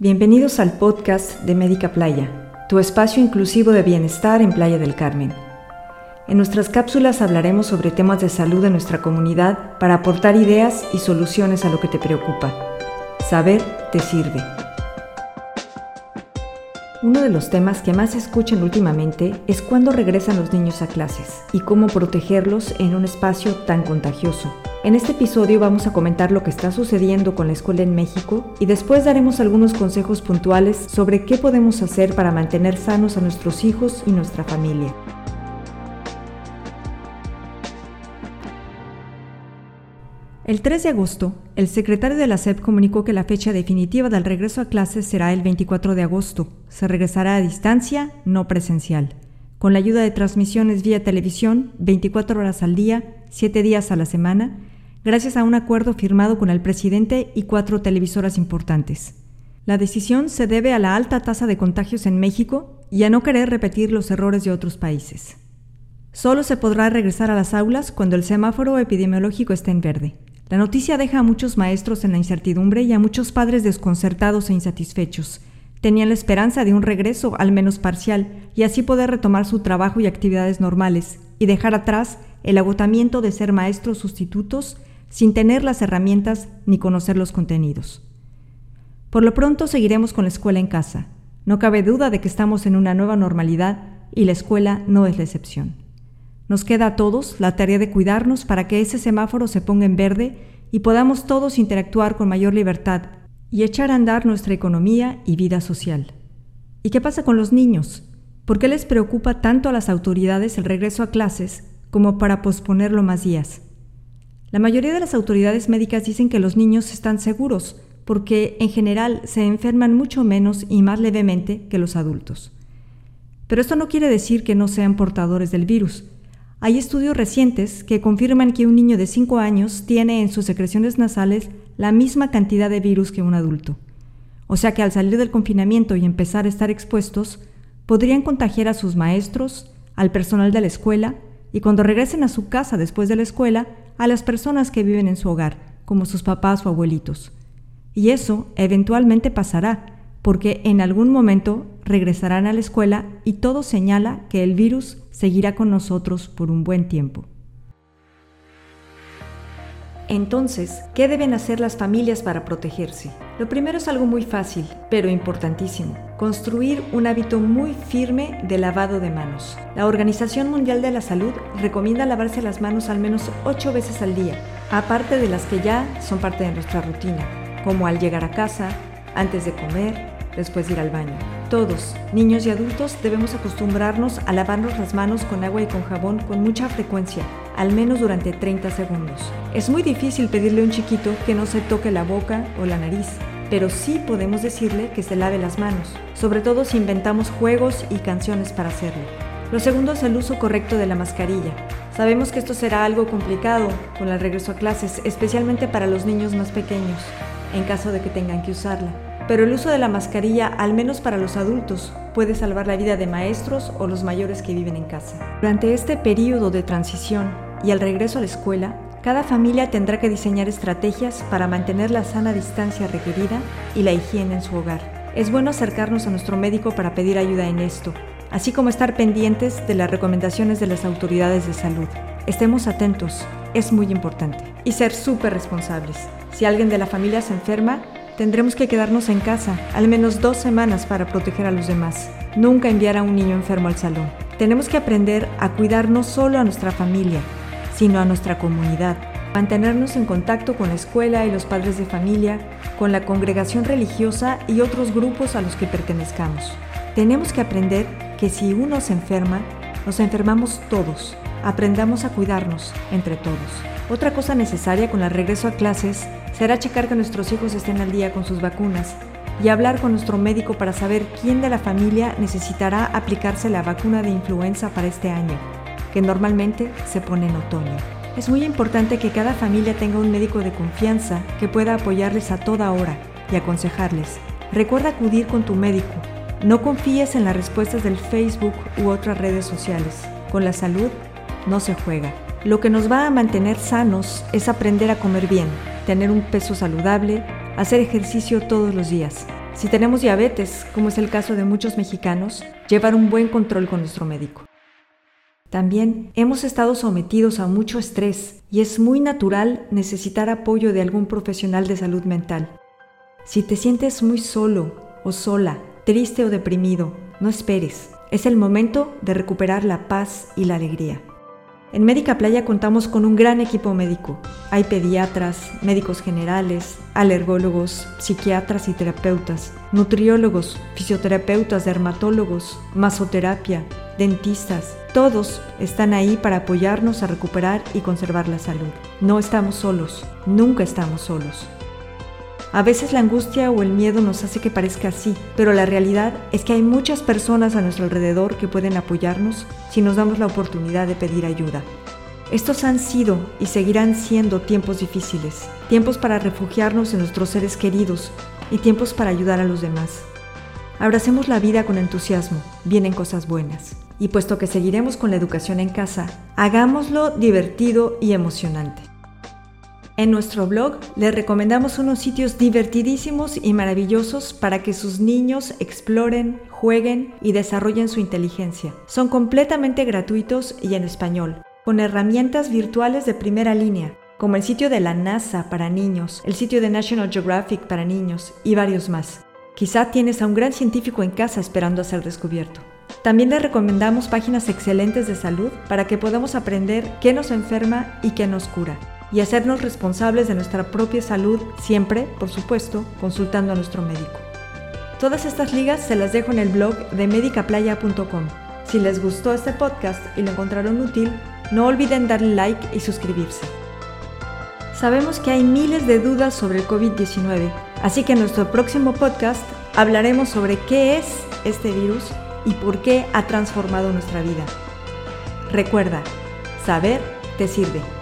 Bienvenidos al podcast de Médica Playa, tu espacio inclusivo de bienestar en Playa del Carmen. En nuestras cápsulas hablaremos sobre temas de salud de nuestra comunidad para aportar ideas y soluciones a lo que te preocupa. Saber te sirve. Uno de los temas que más se escuchan últimamente es cuándo regresan los niños a clases y cómo protegerlos en un espacio tan contagioso. En este episodio vamos a comentar lo que está sucediendo con la escuela en México y después daremos algunos consejos puntuales sobre qué podemos hacer para mantener sanos a nuestros hijos y nuestra familia. El 3 de agosto, el secretario de la SEP comunicó que la fecha definitiva del regreso a clases será el 24 de agosto. Se regresará a distancia, no presencial, con la ayuda de transmisiones vía televisión 24 horas al día, 7 días a la semana gracias a un acuerdo firmado con el presidente y cuatro televisoras importantes. La decisión se debe a la alta tasa de contagios en México y a no querer repetir los errores de otros países. Solo se podrá regresar a las aulas cuando el semáforo epidemiológico esté en verde. La noticia deja a muchos maestros en la incertidumbre y a muchos padres desconcertados e insatisfechos. Tenían la esperanza de un regreso, al menos parcial, y así poder retomar su trabajo y actividades normales, y dejar atrás el agotamiento de ser maestros sustitutos sin tener las herramientas ni conocer los contenidos. Por lo pronto seguiremos con la escuela en casa. No cabe duda de que estamos en una nueva normalidad y la escuela no es la excepción. Nos queda a todos la tarea de cuidarnos para que ese semáforo se ponga en verde y podamos todos interactuar con mayor libertad y echar a andar nuestra economía y vida social. ¿Y qué pasa con los niños? ¿Por qué les preocupa tanto a las autoridades el regreso a clases como para posponerlo más días? La mayoría de las autoridades médicas dicen que los niños están seguros porque en general se enferman mucho menos y más levemente que los adultos. Pero esto no quiere decir que no sean portadores del virus. Hay estudios recientes que confirman que un niño de 5 años tiene en sus secreciones nasales la misma cantidad de virus que un adulto. O sea que al salir del confinamiento y empezar a estar expuestos, podrían contagiar a sus maestros, al personal de la escuela y cuando regresen a su casa después de la escuela, a las personas que viven en su hogar, como sus papás o abuelitos. Y eso eventualmente pasará, porque en algún momento regresarán a la escuela y todo señala que el virus seguirá con nosotros por un buen tiempo. Entonces, ¿qué deben hacer las familias para protegerse? Lo primero es algo muy fácil, pero importantísimo. Construir un hábito muy firme de lavado de manos. La Organización Mundial de la Salud recomienda lavarse las manos al menos 8 veces al día, aparte de las que ya son parte de nuestra rutina, como al llegar a casa, antes de comer, después de ir al baño. Todos, niños y adultos, debemos acostumbrarnos a lavarnos las manos con agua y con jabón con mucha frecuencia, al menos durante 30 segundos. Es muy difícil pedirle a un chiquito que no se toque la boca o la nariz, pero sí podemos decirle que se lave las manos, sobre todo si inventamos juegos y canciones para hacerlo. Lo segundo es el uso correcto de la mascarilla. Sabemos que esto será algo complicado con el regreso a clases, especialmente para los niños más pequeños, en caso de que tengan que usarla pero el uso de la mascarilla, al menos para los adultos, puede salvar la vida de maestros o los mayores que viven en casa. Durante este periodo de transición y al regreso a la escuela, cada familia tendrá que diseñar estrategias para mantener la sana distancia requerida y la higiene en su hogar. Es bueno acercarnos a nuestro médico para pedir ayuda en esto, así como estar pendientes de las recomendaciones de las autoridades de salud. Estemos atentos, es muy importante. Y ser súper responsables. Si alguien de la familia se enferma, Tendremos que quedarnos en casa al menos dos semanas para proteger a los demás. Nunca enviar a un niño enfermo al salón. Tenemos que aprender a cuidar no solo a nuestra familia, sino a nuestra comunidad. Mantenernos en contacto con la escuela y los padres de familia, con la congregación religiosa y otros grupos a los que pertenezcamos. Tenemos que aprender que si uno se enferma, nos enfermamos todos. Aprendamos a cuidarnos entre todos. Otra cosa necesaria con el regreso a clases será checar que nuestros hijos estén al día con sus vacunas y hablar con nuestro médico para saber quién de la familia necesitará aplicarse la vacuna de influenza para este año, que normalmente se pone en otoño. Es muy importante que cada familia tenga un médico de confianza que pueda apoyarles a toda hora y aconsejarles. Recuerda acudir con tu médico. No confíes en las respuestas del Facebook u otras redes sociales. Con la salud no se juega. Lo que nos va a mantener sanos es aprender a comer bien, tener un peso saludable, hacer ejercicio todos los días. Si tenemos diabetes, como es el caso de muchos mexicanos, llevar un buen control con nuestro médico. También hemos estado sometidos a mucho estrés y es muy natural necesitar apoyo de algún profesional de salud mental. Si te sientes muy solo o sola, triste o deprimido, no esperes. Es el momento de recuperar la paz y la alegría. En Médica Playa contamos con un gran equipo médico. Hay pediatras, médicos generales, alergólogos, psiquiatras y terapeutas, nutriólogos, fisioterapeutas, dermatólogos, masoterapia, dentistas. Todos están ahí para apoyarnos a recuperar y conservar la salud. No estamos solos, nunca estamos solos. A veces la angustia o el miedo nos hace que parezca así, pero la realidad es que hay muchas personas a nuestro alrededor que pueden apoyarnos si nos damos la oportunidad de pedir ayuda. Estos han sido y seguirán siendo tiempos difíciles, tiempos para refugiarnos en nuestros seres queridos y tiempos para ayudar a los demás. Abracemos la vida con entusiasmo, vienen cosas buenas. Y puesto que seguiremos con la educación en casa, hagámoslo divertido y emocionante. En nuestro blog les recomendamos unos sitios divertidísimos y maravillosos para que sus niños exploren, jueguen y desarrollen su inteligencia. Son completamente gratuitos y en español, con herramientas virtuales de primera línea, como el sitio de la NASA para niños, el sitio de National Geographic para niños y varios más. Quizá tienes a un gran científico en casa esperando a ser descubierto. También les recomendamos páginas excelentes de salud para que podamos aprender qué nos enferma y qué nos cura y hacernos responsables de nuestra propia salud, siempre, por supuesto, consultando a nuestro médico. Todas estas ligas se las dejo en el blog de medicaplaya.com. Si les gustó este podcast y lo encontraron útil, no olviden darle like y suscribirse. Sabemos que hay miles de dudas sobre el COVID-19, así que en nuestro próximo podcast hablaremos sobre qué es este virus y por qué ha transformado nuestra vida. Recuerda, saber te sirve.